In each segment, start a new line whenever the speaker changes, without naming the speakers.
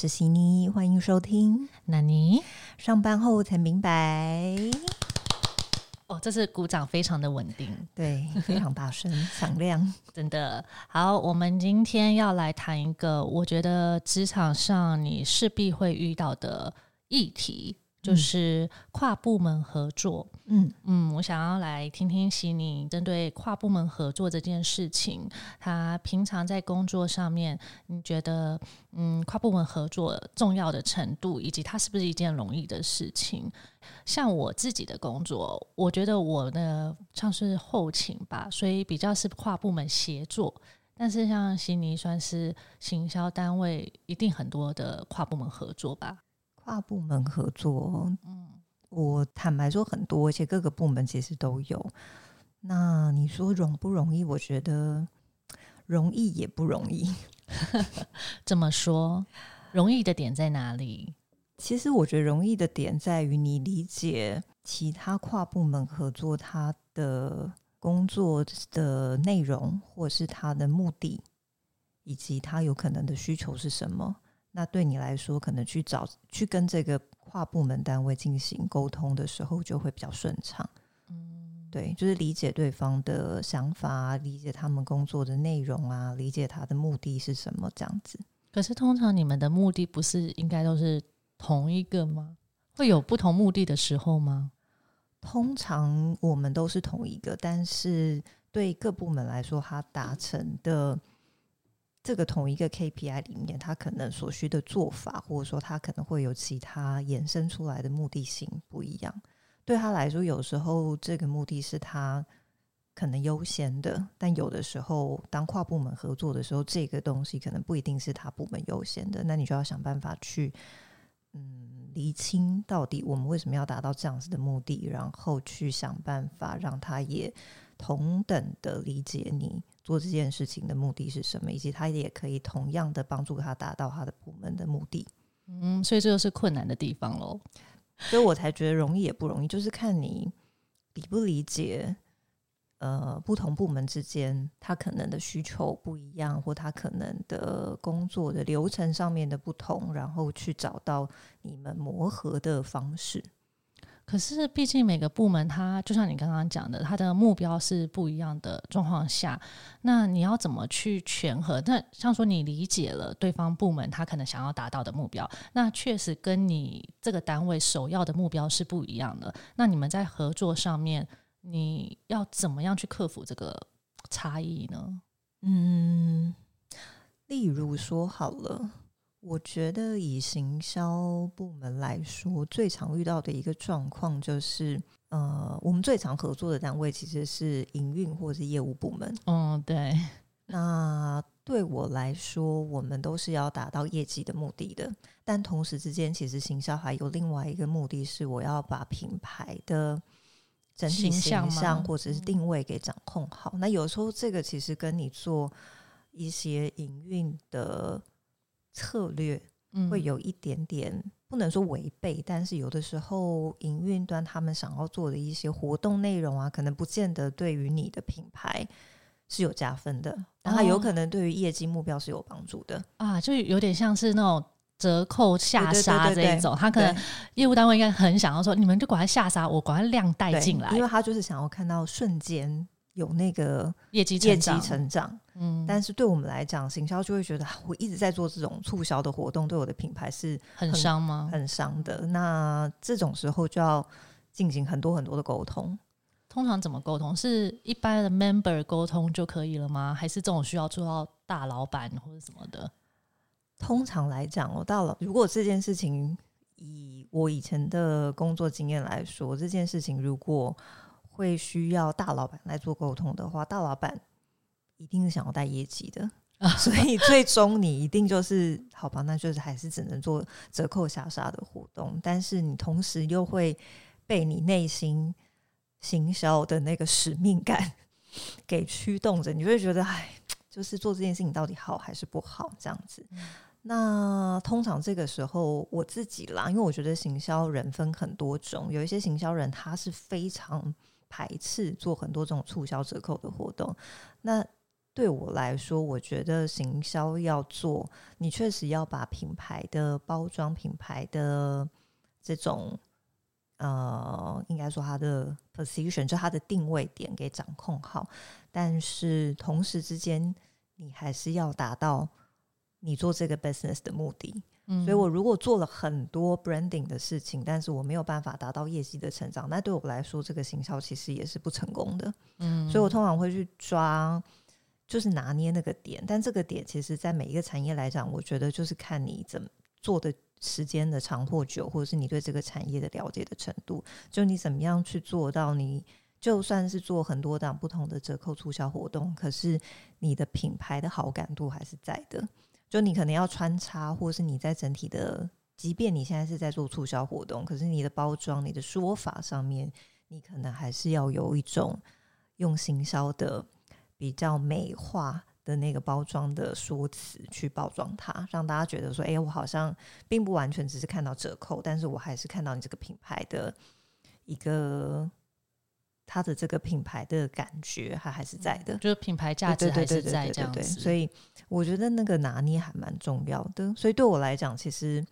是悉尼，欢迎收听。
那你
上班后才明白，
哦，这次鼓掌非常的稳定，
对，非常大声响亮。
真的好。我们今天要来谈一个，我觉得职场上你势必会遇到的议题，就是跨部门合作。
嗯
嗯，我想要来听听悉尼针对跨部门合作这件事情，他平常在工作上面，你觉得嗯跨部门合作重要的程度，以及它是不是一件容易的事情？像我自己的工作，我觉得我的像是后勤吧，所以比较是跨部门协作。但是像悉尼算是行销单位，一定很多的跨部门合作吧？
跨部门合作，嗯。我坦白说很多，而且各个部门其实都有。那你说容不容易？我觉得容易也不容易。
这么说，容易的点在哪里？
其实我觉得容易的点在于你理解其他跨部门合作他的工作的内容，或是他的目的，以及他有可能的需求是什么。那对你来说，可能去找去跟这个。跨部门单位进行沟通的时候就会比较顺畅，嗯，对，就是理解对方的想法，理解他们工作的内容啊，理解他的目的是什么这样子。
可是通常你们的目的不是应该都是同一个吗？会有不同目的的时候吗？
通常我们都是同一个，但是对各部门来说，他达成的。这个同一个 KPI 里面，他可能所需的做法，或者说他可能会有其他衍生出来的目的性不一样。对他来说，有时候这个目的是他可能优先的，但有的时候当跨部门合作的时候，这个东西可能不一定是他部门优先的。那你就要想办法去，嗯，厘清到底我们为什么要达到这样子的目的，然后去想办法让他也同等的理解你。做这件事情的目的是什么，以及他也可以同样的帮助他达到他的部门的目的。
嗯，所以这就是困难的地方喽。
所以我才觉得容易也不容易，就是看你理不理解，呃，不同部门之间他可能的需求不一样，或他可能的工作的流程上面的不同，然后去找到你们磨合的方式。
可是，毕竟每个部门，它就像你刚刚讲的，它的目标是不一样的状况下，那你要怎么去权衡？那像说你理解了对方部门他可能想要达到的目标，那确实跟你这个单位首要的目标是不一样的。那你们在合作上面，你要怎么样去克服这个差异呢？
嗯，例如说好了。我觉得以行销部门来说，最常遇到的一个状况就是，呃，我们最常合作的单位其实是营运或是业务部门。
嗯，对。
那对我来说，我们都是要达到业绩的目的的，但同时之间，其实行销还有另外一个目的是，我要把品牌的整体形象或者是定位给掌控好。那有时候这个其实跟你做一些营运的。策略会有一点点不能说违背，但是有的时候营运端他们想要做的一些活动内容啊，可能不见得对于你的品牌是有加分的，然后有可能对于业绩目标是有帮助的。
啊，就有点像是那种折扣下杀这一种，他可能业务单位应该很想要说，你们就管他下杀，我管他量带进来，
因为他就是想要看到瞬间。有那个
业绩
业绩成长，嗯，但是对我们来讲，行销就会觉得我一直在做这种促销的活动，对我的品牌是
很伤吗？
很伤的。那这种时候就要进行很多很多的沟通。
通常怎么沟通？是一般的 member 沟通就可以了吗？还是这种需要做到大老板或者什么的？
通常来讲，我到了如果这件事情以我以前的工作经验来说，这件事情如果。会需要大老板来做沟通的话，大老板一定是想要带业绩的，所以最终你一定就是好吧，那就是还是只能做折扣下杀的活动。但是你同时又会被你内心行销的那个使命感 给驱动着，你会觉得哎，就是做这件事情到底好还是不好这样子。那通常这个时候我自己啦，因为我觉得行销人分很多种，有一些行销人他是非常。排斥做很多这种促销折扣的活动，那对我来说，我觉得行销要做，你确实要把品牌的包装、品牌的这种呃，应该说它的 position，就它的定位点给掌控好。但是同时之间，你还是要达到你做这个 business 的目的。
嗯
所以我如果做了很多 branding 的事情，但是我没有办法达到业绩的成长，那对我来说，这个行销其实也是不成功的。
嗯
所以我通常会去抓，就是拿捏那个点。但这个点其实，在每一个产业来讲，我觉得就是看你怎么做的时间的长或久，或者是你对这个产业的了解的程度，就你怎么样去做到你。就算是做很多档不同的折扣促销活动，可是你的品牌的好感度还是在的。就你可能要穿插，或是你在整体的，即便你现在是在做促销活动，可是你的包装、你的说法上面，你可能还是要有一种用行销的比较美化的那个包装的说辞去包装它，让大家觉得说，哎、我好像并不完全只是看到折扣，但是我还是看到你这个品牌的一个它的这个品牌的感觉，它还是在的。
就是品牌价值还是在这样子，
所以我觉得那个拿捏还蛮重要的。所以对我来讲，其实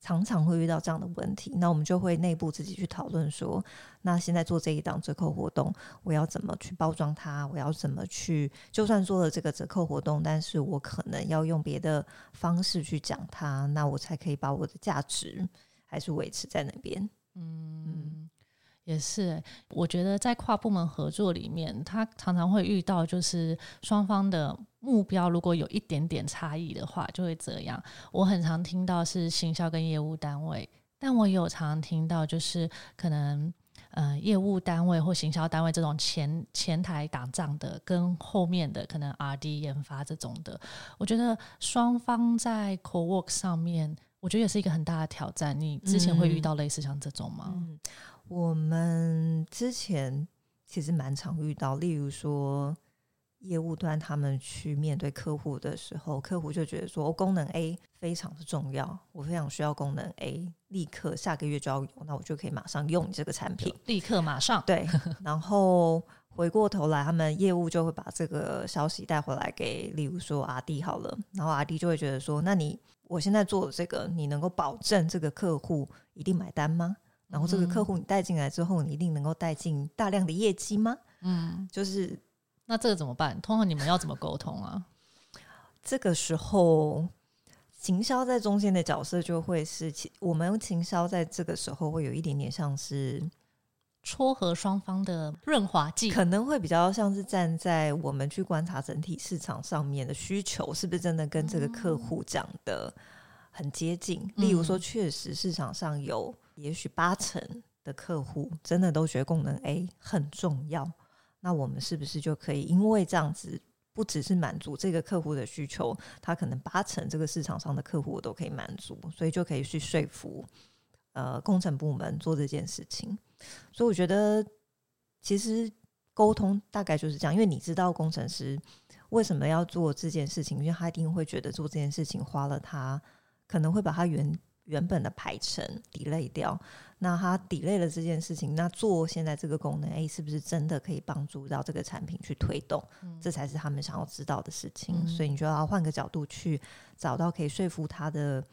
常常会遇到这样的问题，那我们就会内部自己去讨论说，那现在做这一档折扣活动，我要怎么去包装它？我要怎么去？就算做了这个折扣活动，但是我可能要用别的方式去讲它，那我才可以把我的价值还是维持在那边。
嗯，也是欸。我觉得在跨部门合作里面，他常常会遇到，就是双方的目标如果有一点点差异的话，就会这样。我很常听到是行销跟业务单位，但我也有常常听到就是可能。呃，业务单位或行销单位这种前前台打仗的，跟后面的可能 R D 研发这种的，我觉得双方在 co work 上面，我觉得也是一个很大的挑战。你之前会遇到类似像这种吗？
嗯，我们之前其实蛮常遇到，例如说业务端他们去面对客户的时候，客户就觉得说、哦功能 A 非常的重要，我非常需要功能 A，立刻下个月就要有，那我就可以马上用你这个产品。
立刻马上，
对，然后回过头来，他们业务就会把这个消息带回来给，例如说阿弟好了，然后阿弟就会觉得说，那你我现在做的这个，你能够保证这个客户一定买单吗？然后这个客户你带进来之后，你一定能够带进大量的业绩吗？
嗯，
就是
那这个怎么办？通常你们要怎么沟通啊？
这个时候，行销在中间的角色就会是，其我们行销在这个时候会有一点点像是，
撮合双方的润滑剂，
可能会比较像是站在我们去观察整体市场上面的需求，是不是真的跟这个客户讲的很接近？例如说，确实市场上有也许八成的客户真的都觉得功能 A 很重要，那我们是不是就可以因为这样子？不只是满足这个客户的需求，他可能八成这个市场上的客户我都可以满足，所以就可以去说服呃工程部门做这件事情。所以我觉得其实沟通大概就是这样，因为你知道工程师为什么要做这件事情，因为他一定会觉得做这件事情花了他可能会把他原原本的排程 delay 掉。那他 delay 了这件事情，那做现在这个功能，哎，是不是真的可以帮助到这个产品去推动？这才是他们想要知道的事情。
嗯
所以你就要换个角度去找到可以说服他的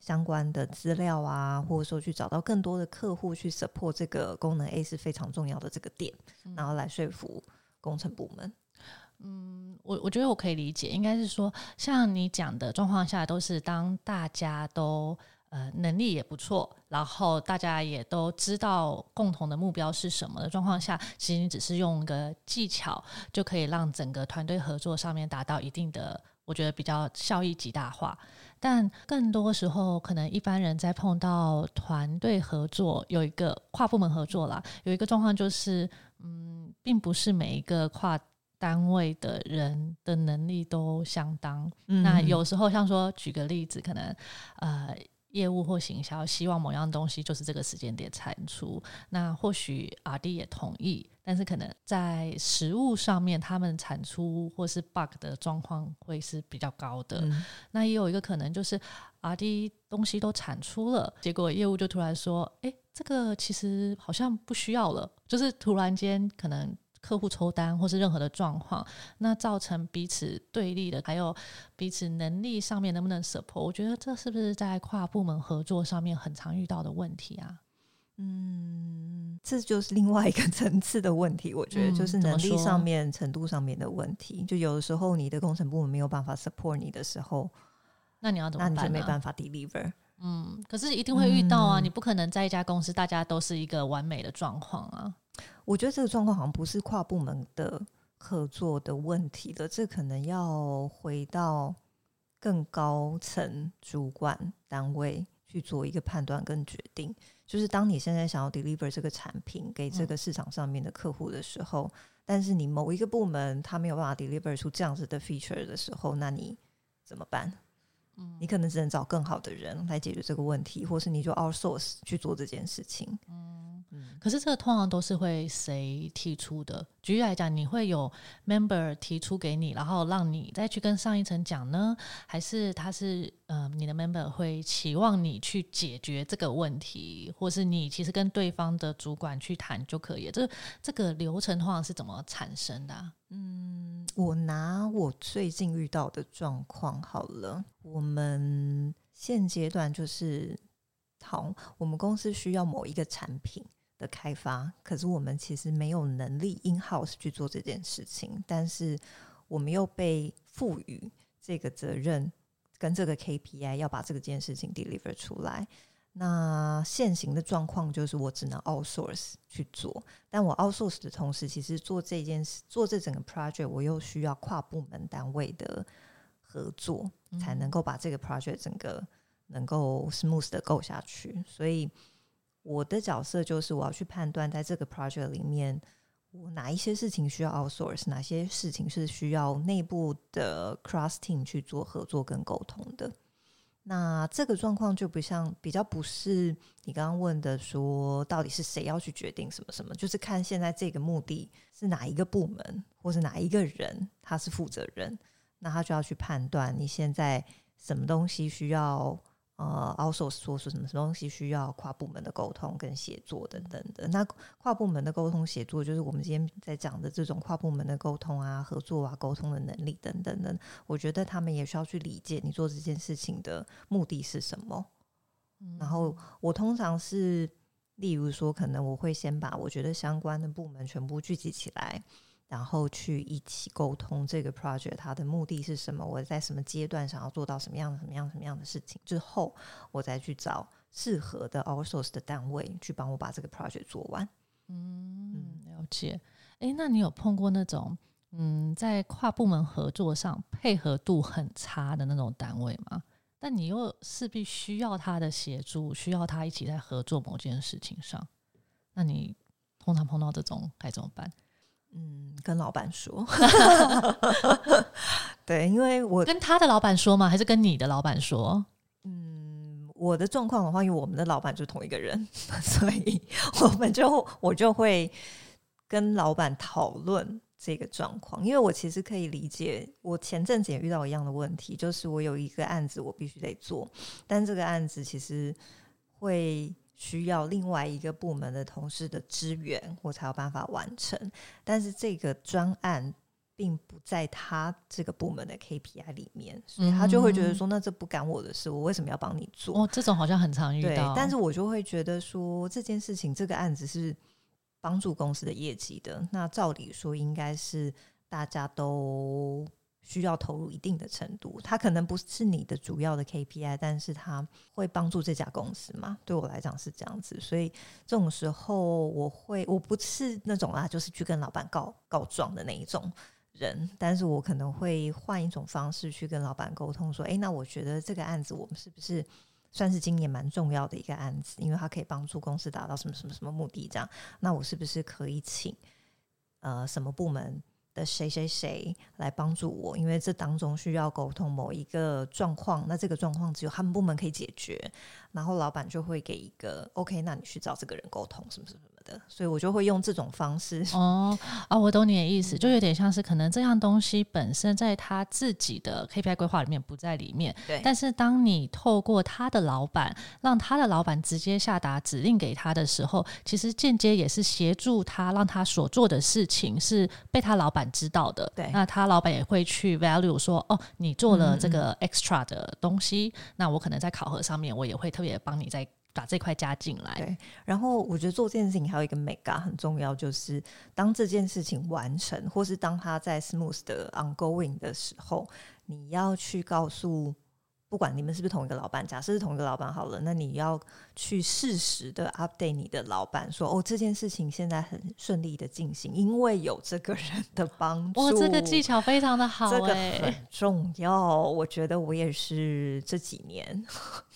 相关的资料啊，或者说去找到更多的客户去 support 这个功能 A 是非常重要的这个点，然后来说服工程部门。
嗯我我觉得我可以理解，应该是说，像你讲的状况下，都是当大家都呃能力也不错，然后大家也都知道共同的目标是什么的状况下，其实你只是用一个技巧，就可以让整个团队合作上面达到一定的，我觉得比较效益极大化。但更多时候，可能一般人在碰到团队合作，有一个跨部门合作啦，有一个状况就是，嗯，并不是每一个跨单位的人的能力都相当。
嗯
那有时候像说，举个例子，可能呃。业务或行销希望某样东西就是这个时间点产出，那或许 R D 也同意，但是可能在实物上面，他们产出或是 bug 的状况会是比较高的。
嗯
那也有一个可能就是 R D 东西都产出了，结果业务就突然说：“诶，这个其实好像不需要了。”就是突然间可能客户抽单或是任何的状况，那造成彼此对立的，还有彼此能力上面能不能 support？我觉得这是不是在跨部门合作上面很常遇到的问题啊？
嗯，这就是另外一个 层次的问题。我觉得就是能力上面、程度上面的问题。就有的时候你的工程部门没有办法 support 你的时候，
那你要怎么办？
那你就没办法 deliver。
嗯，可是一定会遇到啊！你不可能在一家公司大家都是一个完美的状况啊。
我觉得这个状况好像不是跨部门的合作的问题的，这可能要回到更高层主管单位去做一个判断跟决定。就是当你现在想要 deliver 这个产品给这个市场上面的客户的时候，但是你某一个部门他没有办法 deliver 出这样子的 feature 的时候，那你怎么办？你可能只能找更好的人来解决这个问题，或是你就 outsource 去做这件事情。
嗯，可是这个通常都是会谁提出的？举例来讲，你会有 member 提出给你，然后让你再去跟上一层讲呢？还是他是呃，你的 member 会期望你去解决这个问题，或是你其实跟对方的主管去谈就可以？这这个流程化是怎么产生的？
嗯。我拿我最近遇到的状况好了，我们现阶段就是好，我们公司需要某一个产品的开发，可是我们其实没有能力 in house 去做这件事情，但是我们又被赋予这个责任跟这个 KPI 要把这个件事情 deliver 出来。那现行的状况就是我只能 outsource 去做，但我 outsource 的同时，其实做这件事、做这整个 project，我又需要跨部门单位的合作，才能够把这个 project 整个能够 smooth 的 go 下去。所以我的角色就是我要去判断，在这个 project 里面，我哪一些事情需要 outsource，哪些事情是需要内部的 cross team 去做合作跟沟通的。那这个状况就不像比较不是你刚刚问的说到底是谁要去决定什么什么，就是看现在这个目的是哪一个部门或是哪一个人他是负责人，那他就要去判断你现在什么东西需要。呃，also 说是什么什么东西需要跨部门的沟通跟协作等等的。那跨部门的沟通协作，就是我们今天在讲的这种跨部门的沟通啊、合作啊、沟通的能力等等的。我觉得他们也需要去理解你做这件事情的目的是什么。然后我通常是，例如说，可能我会先把我觉得相关的部门全部聚集起来。然后去一起沟通这个 project 它的目的是什么？我在什么阶段想要做到什么样的、什么样、什么样的事情之后，我再去找适合的 outsource 的单位去帮我把这个 project 做完。
嗯，了解。哎，那你有碰过那种嗯，在跨部门合作上配合度很差的那种单位吗？但你又势必需要他的协助，需要他一起在合作某件事情上，那你通常碰到这种该怎么办？
嗯，跟老板说，对，因为我
跟他的老板说吗？还是跟你的老板说？
嗯，我的状况的话，因为我们的老板就是同一个人，所以我们就我就会跟老板讨论这个状况。因为我其实可以理解，我前阵子也遇到一样的问题，就是我有一个案子，我必须得做，但这个案子其实会。需要另外一个部门的同事的支援，我才有办法完成。但是这个专案并不在他这个部门的 KPI 里面，所以他就会觉得说：“那这不干我的事，我为什么要帮你做？”
哦，这种好像很常遇到。
但是我就会觉得说，这件事情这个案子是帮助公司的业绩的，那照理说应该是大家都。需要投入一定的程度，它可能不是你的主要的 KPI，但是它会帮助这家公司嘛？对我来讲是这样子，所以这种时候我会，我不是那种啊，就是去跟老板告告状的那一种人，但是我可能会换一种方式去跟老板沟通，说，哎，那我觉得这个案子我们是不是算是今年蛮重要的一个案子，因为它可以帮助公司达到什么什么什么目的？这样，那我是不是可以请呃什么部门？谁谁谁来帮助我？因为这当中需要沟通某一个状况，那这个状况只有他们部门可以解决，然后老板就会给一个 OK，那你去找这个人沟通，什么什么什么的，所以我就会用这种方式。
哦啊，我懂你的意思，就有点像是可能这样东西本身在他自己的 KPI 规划里面不在里面，
对，
但是当你透过他的老板，让他的老板直接下达指令给他的时候，其实间接也是协助他，让他所做的事情是被他老板知道的。
对，
那他老板也会去 value 说，哦，你做了这个 extra 的东西，那我可能在考核上面，我也会特别帮你在。把这块加进来。
对，然后我觉得做这件事情还有一个美感很重要，就是当这件事情完成，或是当他在 smooth 的 ongoing 的时候，你要去告诉。不管你们是不是同一个老板，假设是同一个老板好了，那你要去适时的 update 你的老板，说哦，这件事情现在很顺利的进行，因为有这个人的帮助。
哇，这个技巧非常的好，
这个很重要。我觉得我也是这几年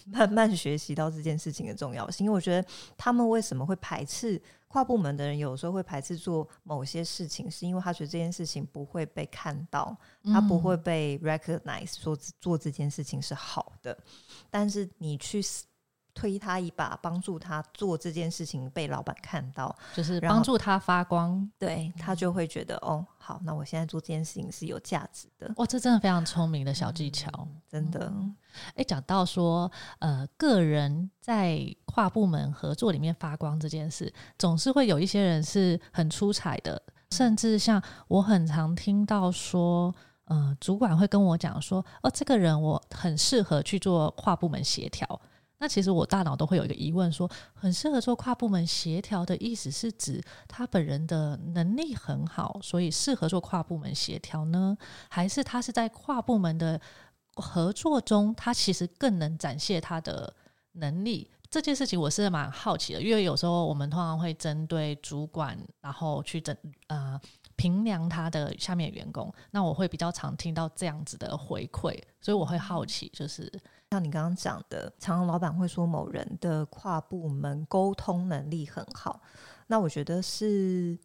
慢慢学习到这件事情的重要性，因为我觉得他们为什么会排斥？跨部门的人有时候会排斥做某些事情，是因为他觉得这件事情不会被看到，他不会被 recognize，说做这件事情是好的。但是你去。推他一把，帮助他做这件事情被老板看到，
就是帮助他发光，
对他就会觉得哦，好，那我现在做这件事情是有价值的。
哇，这真的非常聪明的小技巧，
真的。
哎，讲到说，呃，个人在跨部门合作里面发光这件事，总是会有一些人是很出彩的，甚至像我很常听到说，呃，主管会跟我讲说，哦，这个人我很适合去做跨部门协调。那其实我大脑都会有一个疑问，说很适合做跨部门协调的意思是指他本人的能力很好，所以适合做跨部门协调呢？还是他是在跨部门的合作中，他其实更能展现他的能力？这件事情我是蛮好奇的，因为有时候我们通常会针对主管，然后去整呃评量他的下面员工，那我会比较常听到这样子的回馈，所以我会好奇，就是。
像你刚刚讲的，常常老板会说某人的跨部门沟通能力很好，那我觉得是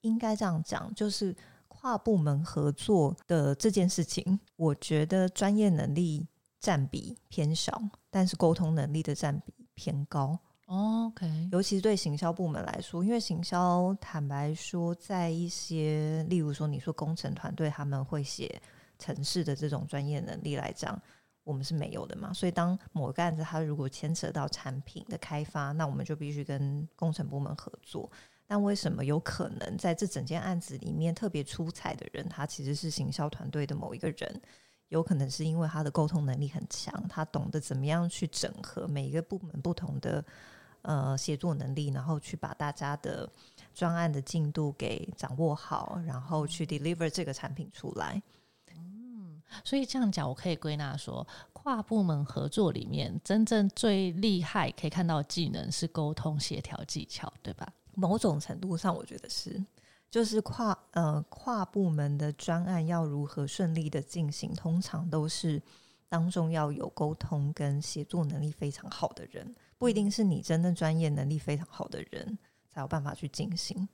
应该这样讲，就是跨部门合作的这件事情，我觉得专业能力占比偏少，但是沟通能力的占比偏高。
OK，
尤其是对行销部门来说，因为行销坦白说，在一些例如说你说工程团队他们会写城市的这种专业能力来讲。我们是没有的嘛，所以当某个案子它如果牵扯到产品的开发，那我们就必须跟工程部门合作。但为什么有可能在这整件案子里面特别出彩的人，他其实是行销团队的某一个人？有可能是因为他的沟通能力很强，他懂得怎么样去整合每一个部门不同的呃协作能力，然后去把大家的专案的进度给掌握好，然后去 deliver 这个产品出来。
所以这样讲，我可以归纳说，跨部门合作里面真正最厉害可以看到技能是沟通协调技巧，对吧？
某种程度上，我觉得是，就是跨呃跨部门的专案要如何顺利的进行，通常都是当中要有沟通跟协作能力非常好的人，不一定是你真的专业能力非常好的人才有办法去进行。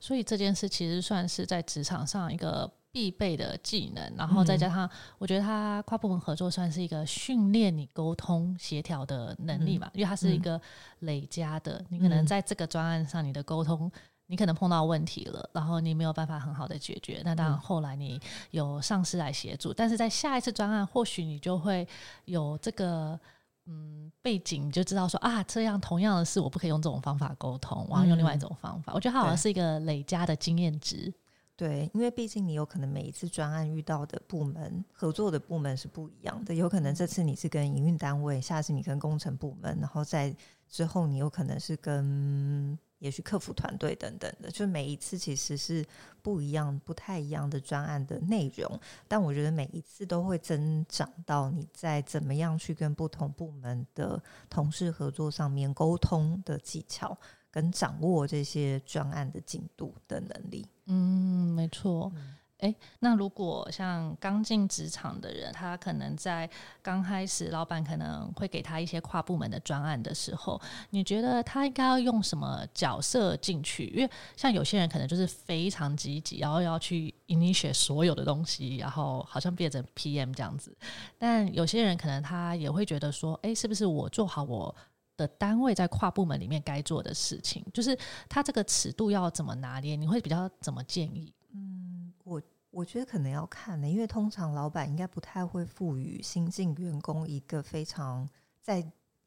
所以这件事其实算是在职场上一个。必备的技能，然后再加上，我觉得它跨部门合作算是一个训练你沟通协调的能力嘛，因为它是一个累加的。你可能在这个专案上，你的沟通，你可能碰到问题了，然后你没有办法很好的解决。那当然后来你有上司来协助，但是在下一次专案，或许你就会有这个嗯背景，就知道说啊，这样同样的事，我不可以用这种方法沟通，我要用另外一种方法。我觉得它好像是一个累加的经验值。
对，因为毕竟你有可能每一次专案遇到的部门合作的部门是不一样的，有可能这次你是跟营运单位，下次你跟工程部门，然后在之后你有可能是跟也许客服团队等等的，就每一次其实是不一样、不太一样的专案的内容，但我觉得每一次都会增长到你在怎么样去跟不同部门的同事合作上面沟通的技巧。跟掌握这些专案的进度的能力，
嗯，没错。哎，那如果像刚进职场的人，他可能在刚开始，老板可能会给他一些跨部门的专案的时候，你觉得他应该要用什么角色进去？因为像有些人可能就是非常积极，然后要去 initiate 所有的东西，然后好像变成 PM 这样子。但有些人可能他也会觉得说，哎，是不是我做好我的单位在跨部门里面该做的事情，就是他这个尺度要怎么拿捏？你会比较怎么建议？
嗯，我我觉得可能要看的，因为通常老板应该不太会赋予新进员工一个非常在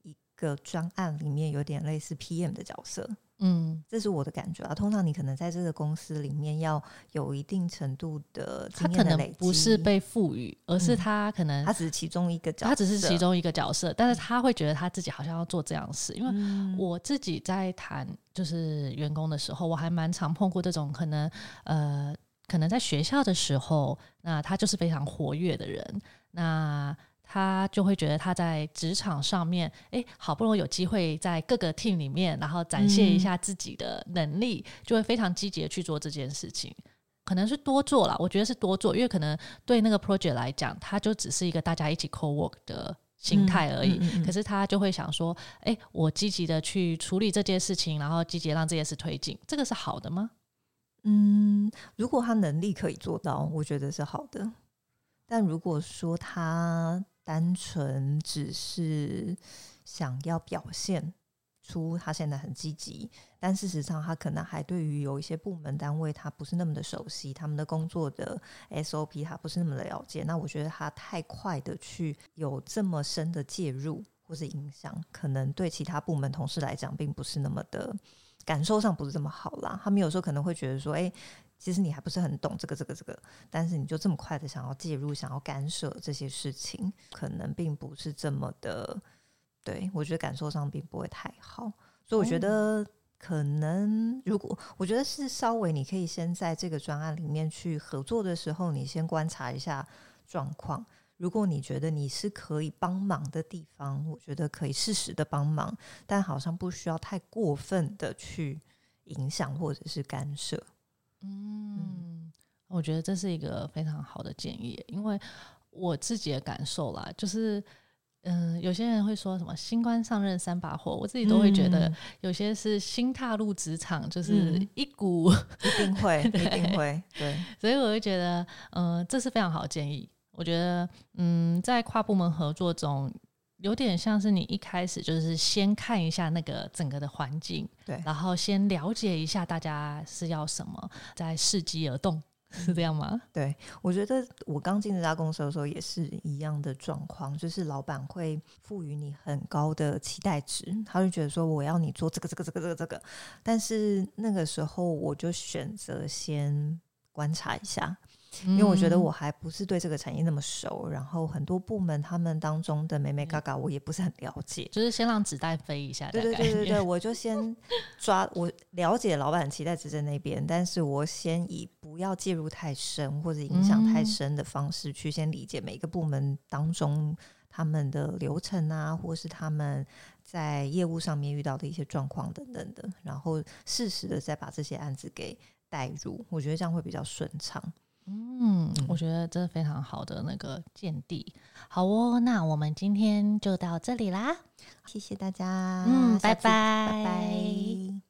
一个专案里面有点类似 PM 的角色。
嗯，
这是我的感觉啊。通常你可能在这个公司里面要有一定程度的
他可能
经验的累积，
不是被赋予，而是
嗯
他可能
他只是其中一个角色，
他只是其中一个角色，但是他会觉得他自己好像要做这样的事，因为
嗯
我自己在谈就是员工的时候，我还蛮常碰过这种可能呃，可能在学校的时候，那他就是非常活跃的人，那他就会觉得他在职场上面，诶，好不容易有机会在各个 team 里面，然后展现一下自己的能力，就会非常积极的去做这件事情。可能是多做了，我觉得是多做，因为可能对那个 project 来讲，它就只是一个大家一起 co work 的心态而已。可是他就会想说，哎、我积极的去处理这件事情，然后积极地让这件事推进，这个是好的吗？
嗯，如果他能力可以做到，我觉得是好的。但如果说他单纯只是想要表现出他现在很积极，但事实上他可能还对于有一些部门单位他不是那么的熟悉，他们的工作的 SOP 他不是那么的了解，那我觉得他太快的去有这么深的介入或是影响，可能对其他部门同事来讲并不是那么的感受上不是这么好啦。他们有时候可能会觉得说，哎、其实你还不是很懂这个、这个、这个，但是你就这么快的想要介入、想要干涉这些事情，可能并不是这么的。对我觉得感受上并不会太好，所以我觉得可能如果我觉得是稍微你可以先在这个专案里面去合作的时候，你先观察一下状况。如果你觉得你是可以帮忙的地方，我觉得可以适时的帮忙，但好像不需要太过分的去影响或者是干涉。
嗯，我觉得这是一个非常好的建议，因为我自己的感受啦，就是。嗯，有些人会说什么“新官上任三把火”，我自己都会觉得
嗯
有些是新踏入职场，就是
嗯
一股，
一定会，一定会，对，
所以我会觉得，嗯、这是非常好的建议。我觉得，嗯，在跨部门合作中，有点像是你一开始就是先看一下那个整个的环境，
对。
然后先了解一下大家是要什么，再伺机而动，是这样吗？
对，我觉得我刚进这家公司的时候也是一样的状况，就是老板会赋予你很高的期待值，他就觉得说我要你做这个这个这个这个这个，但是那个时候我就选择先观察一下，因为我觉得我还不是对这个产业那么熟，然后很多部门他们当中的美美嘎嘎我也不是很了解，
就是先让子弹飞一下
对对对对对，我就先抓我了解老板期待值在那边，但是我先以不要介入太深或者影响太
嗯。
深的方式去先理解每个部门当中他们的流程啊，或是他们在业务上面遇到的一些状况等等的，然后适时的再把这些案子给带入，我觉得这样会比较顺畅。
嗯，我觉得这是非常好的那个见地。好哦，那我们今天就到这里啦。
谢谢大家，
嗯拜拜
拜拜。